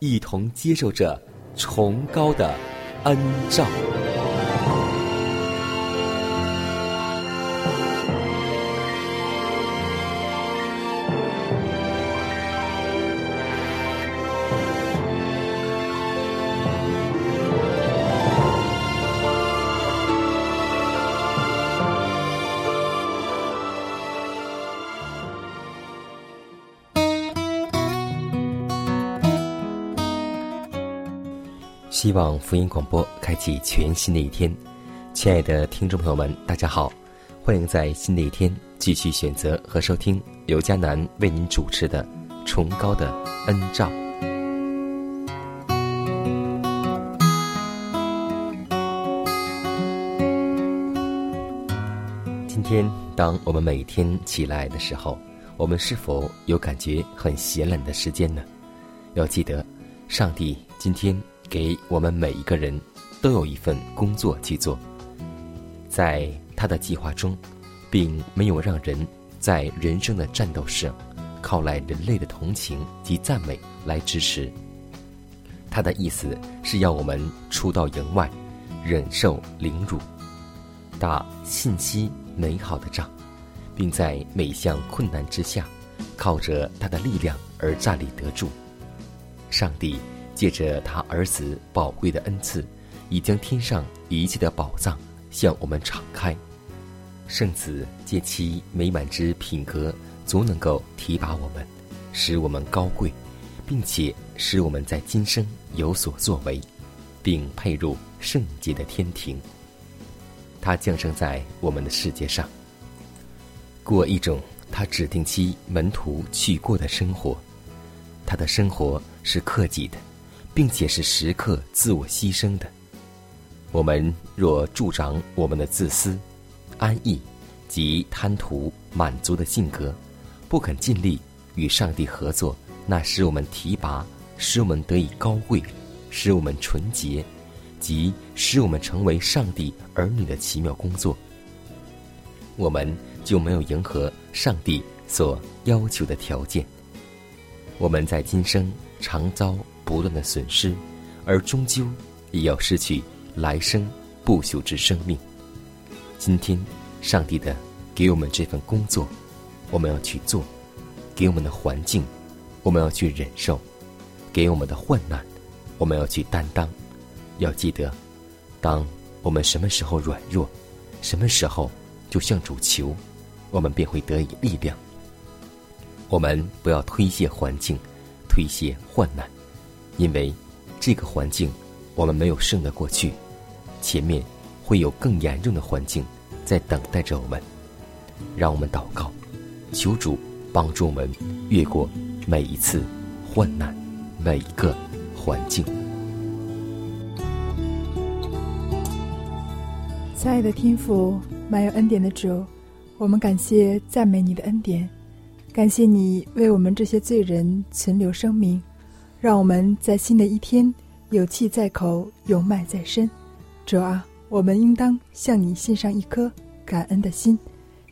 一同接受着崇高的恩照。希望福音广播开启全新的一天，亲爱的听众朋友们，大家好，欢迎在新的一天继续选择和收听由迦南为您主持的《崇高的恩照》。今天，当我们每天起来的时候，我们是否有感觉很闲懒的时间呢？要记得，上帝今天。给我们每一个人都有一份工作去做，在他的计划中，并没有让人在人生的战斗上靠来人类的同情及赞美来支持。他的意思是要我们出到营外，忍受凌辱，打信息美好的仗，并在每项困难之下，靠着他的力量而站立得住。上帝。借着他儿子宝贵的恩赐，已将天上一切的宝藏向我们敞开。圣子借其美满之品格，足能够提拔我们，使我们高贵，并且使我们在今生有所作为，并配入圣洁的天庭。他降生在我们的世界上，过一种他指定期门徒去过的生活。他的生活是克己的。并且是时刻自我牺牲的。我们若助长我们的自私、安逸及贪图满足的性格，不肯尽力与上帝合作，那使我们提拔，使我们得以高贵，使我们纯洁，及使我们成为上帝儿女的奇妙工作，我们就没有迎合上帝所要求的条件。我们在今生常遭。不断的损失，而终究也要失去来生不朽之生命。今天，上帝的给我们这份工作，我们要去做；给我们的环境，我们要去忍受；给我们的患难，我们要去担当。要记得，当我们什么时候软弱，什么时候就向主求，我们便会得以力量。我们不要推卸环境，推卸患难。因为这个环境我们没有胜得过去，前面会有更严重的环境在等待着我们。让我们祷告，求主帮助我们越过每一次患难，每一个环境。亲爱的天父，满有恩典的主，我们感谢赞美你的恩典，感谢你为我们这些罪人存留生命。让我们在新的一天有气在口，有脉在身。主啊，我们应当向你献上一颗感恩的心。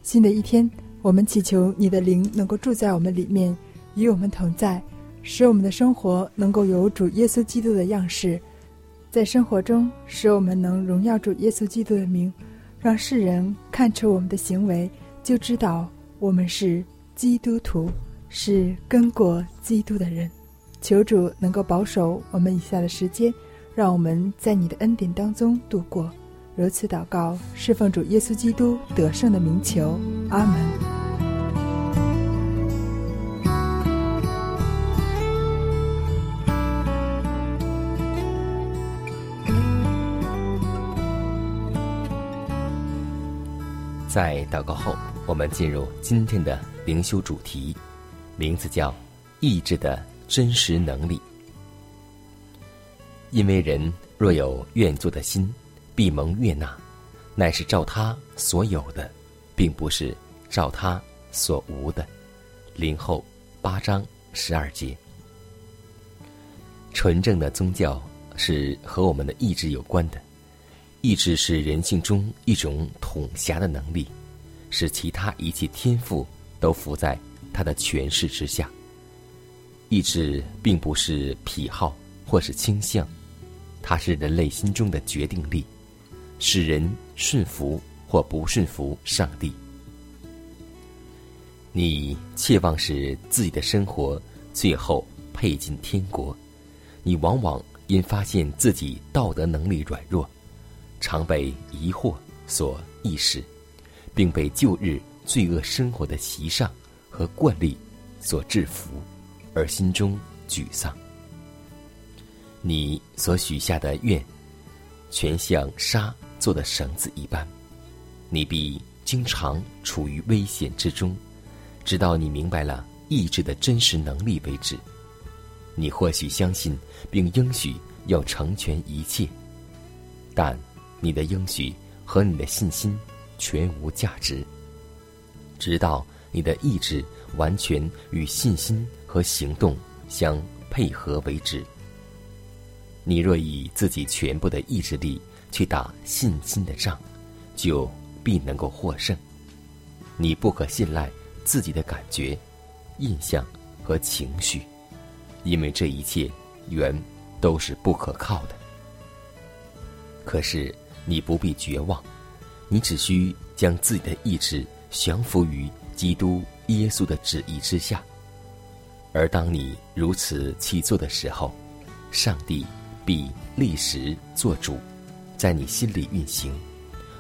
新的一天，我们祈求你的灵能够住在我们里面，与我们同在，使我们的生活能够有主耶稣基督的样式。在生活中，使我们能荣耀主耶稣基督的名，让世人看出我们的行为，就知道我们是基督徒，是跟过基督的人。求主能够保守我们以下的时间，让我们在你的恩典当中度过。如此祷告，侍奉主耶稣基督得胜的名求，阿门。在祷告后，我们进入今天的灵修主题，名字叫“意志的真实能力”。因为人若有愿做的心，必蒙悦纳，乃是照他所有的，并不是照他所无的。灵后八章十二节。纯正的宗教是和我们的意志有关的。意志是人性中一种统辖的能力，使其他一切天赋都伏在他的权势之下。意志并不是癖好或是倾向，它是人类心中的决定力，使人顺服或不顺服上帝。你切望使自己的生活最后配进天国，你往往因发现自己道德能力软弱。常被疑惑所意识，并被旧日罪恶生活的习上和惯例所制服，而心中沮丧。你所许下的愿，全像沙做的绳子一般，你必经常处于危险之中，直到你明白了意志的真实能力为止。你或许相信并应许要成全一切，但。你的应许和你的信心全无价值，直到你的意志完全与信心和行动相配合为止。你若以自己全部的意志力去打信心的仗，就必能够获胜。你不可信赖自己的感觉、印象和情绪，因为这一切原都是不可靠的。可是。你不必绝望，你只需将自己的意志降服于基督耶稣的旨意之下。而当你如此去做的时候，上帝必立时做主，在你心里运行，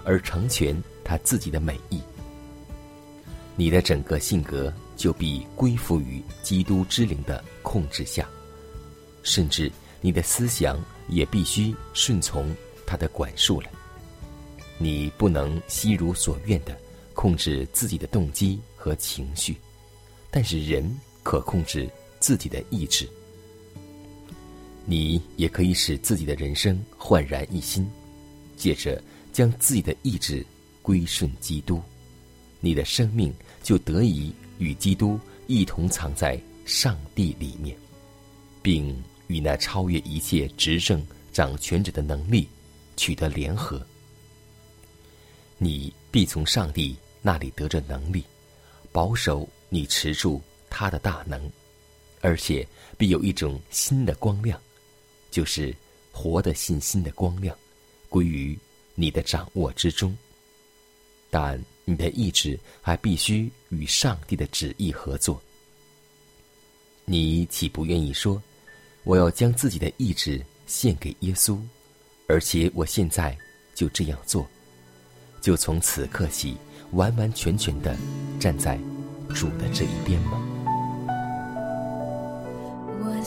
而成全他自己的美意。你的整个性格就必归附于基督之灵的控制下，甚至你的思想也必须顺从他的管束了。你不能心如所愿的控制自己的动机和情绪，但是人可控制自己的意志。你也可以使自己的人生焕然一新，借着将自己的意志归顺基督，你的生命就得以与基督一同藏在上帝里面，并与那超越一切执政掌权者的能力取得联合。你必从上帝那里得着能力，保守你持住他的大能，而且必有一种新的光亮，就是活的信心的光亮，归于你的掌握之中。但你的意志还必须与上帝的旨意合作。你岂不愿意说：“我要将自己的意志献给耶稣，而且我现在就这样做。”就从此刻起，完完全全的站在主的这一边吗？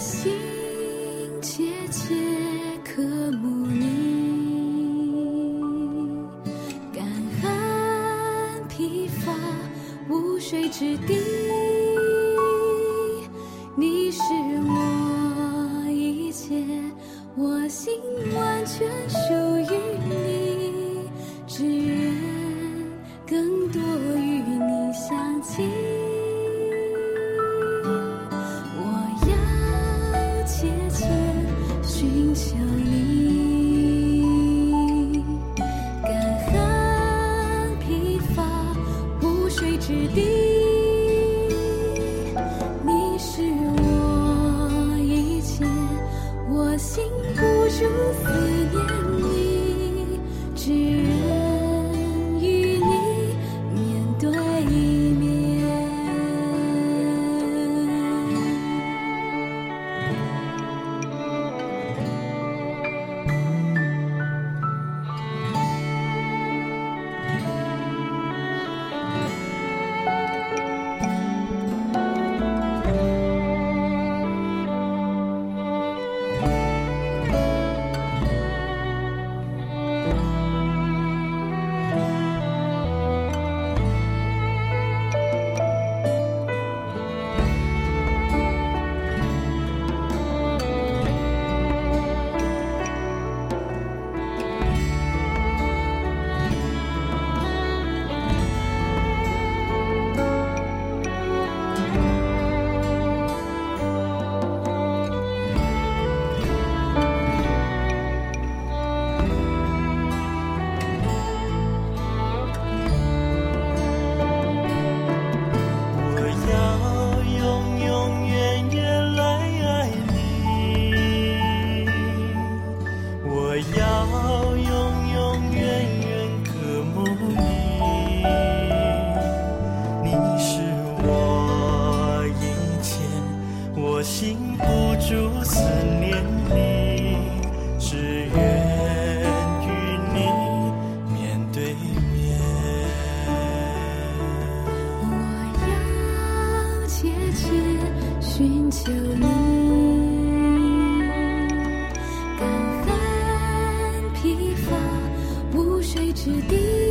心切切渴慕你，感恩疲乏无水之地，之地，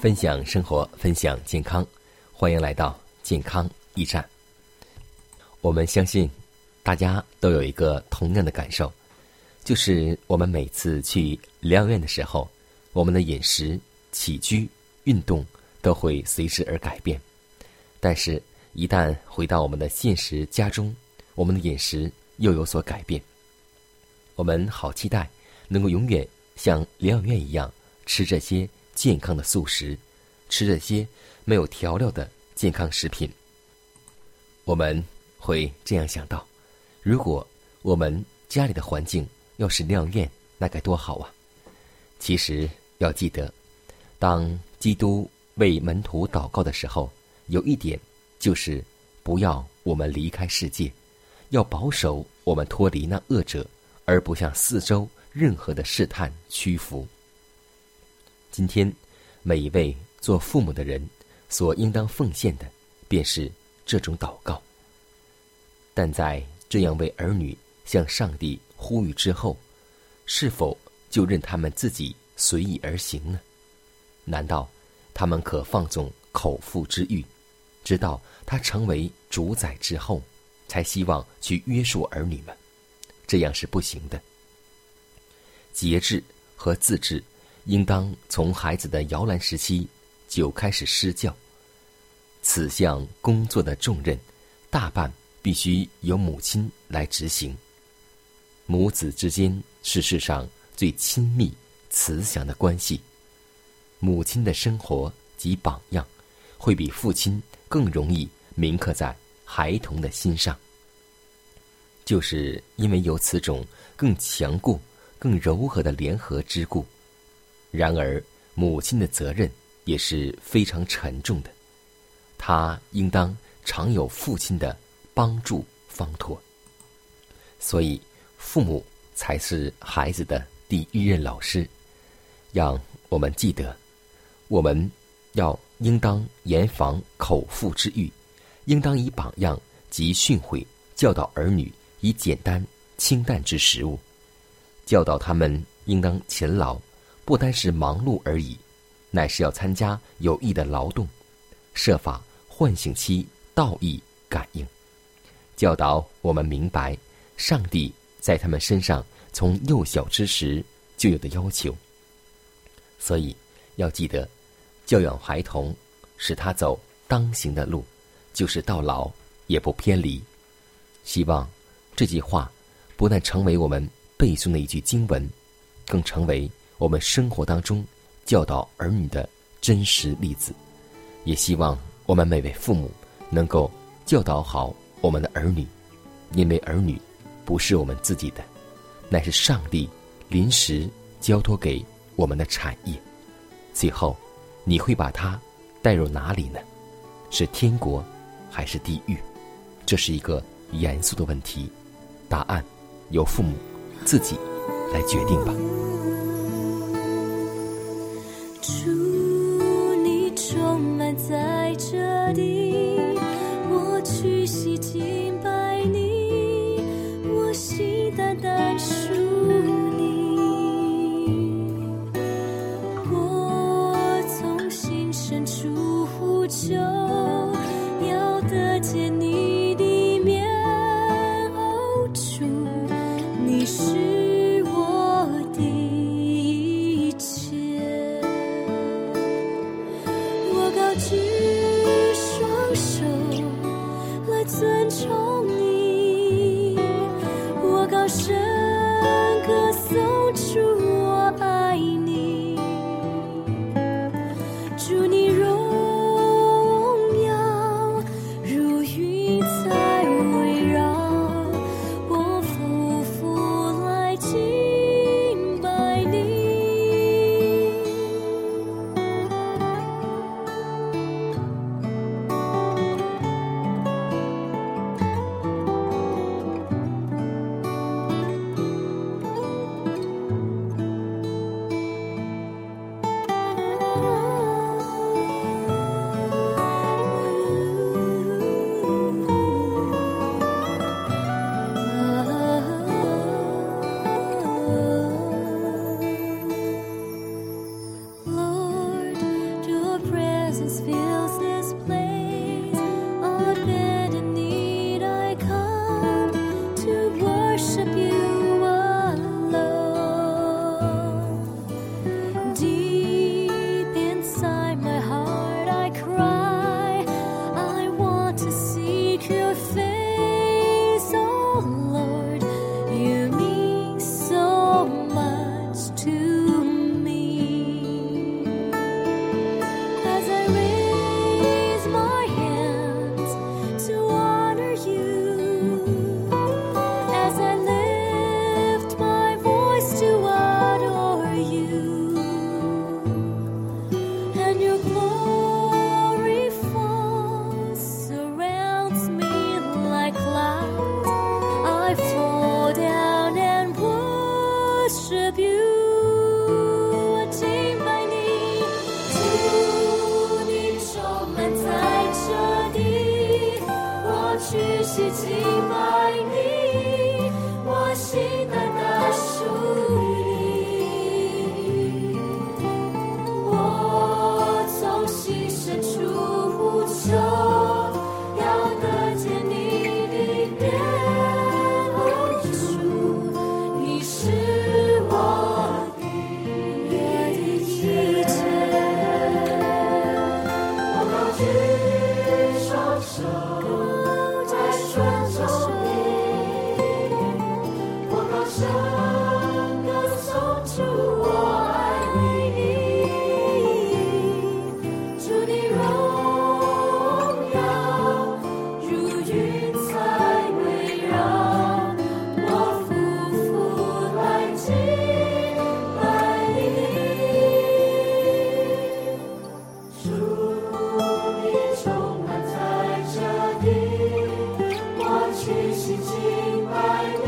分享生活，分享健康，欢迎来到健康驿站。我们相信，大家都有一个同样的感受，就是我们每次去疗养院的时候，我们的饮食、起居、运动都会随之而改变。但是，一旦回到我们的现实家中，我们的饮食又有所改变。我们好期待能够永远像疗养院一样吃这些健康的素食，吃这些没有调料的健康食品。我们会这样想到：如果我们家里的环境要是疗养院，那该多好啊！其实要记得，当基督为门徒祷告的时候，有一点就是不要我们离开世界，要保守我们脱离那恶者。而不向四周任何的试探屈服。今天，每一位做父母的人所应当奉献的，便是这种祷告。但在这样为儿女向上帝呼吁之后，是否就任他们自己随意而行呢？难道他们可放纵口腹之欲，直到他成为主宰之后，才希望去约束儿女们？这样是不行的。节制和自制，应当从孩子的摇篮时期就开始施教。此项工作的重任，大半必须由母亲来执行。母子之间是世上最亲密、慈祥的关系。母亲的生活及榜样，会比父亲更容易铭刻在孩童的心上。就是因为有此种更强固、更柔和的联合之故，然而母亲的责任也是非常沉重的，她应当常有父亲的帮助方妥。所以，父母才是孩子的第一任老师。让我们记得，我们要应当严防口腹之欲，应当以榜样及训诲教导儿女。以简单清淡之食物，教导他们应当勤劳，不单是忙碌而已，乃是要参加有益的劳动，设法唤醒其道义感应，教导我们明白上帝在他们身上从幼小之时就有的要求。所以要记得，教养孩童，使他走当行的路，就是到老也不偏离。希望。这句话不但成为我们背诵的一句经文，更成为我们生活当中教导儿女的真实例子。也希望我们每位父母能够教导好我们的儿女，因为儿女不是我们自己的，乃是上帝临时交托给我们的产业。最后，你会把他带入哪里呢？是天国还是地狱？这是一个严肃的问题。答案由父母自己来决定吧。true.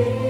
You.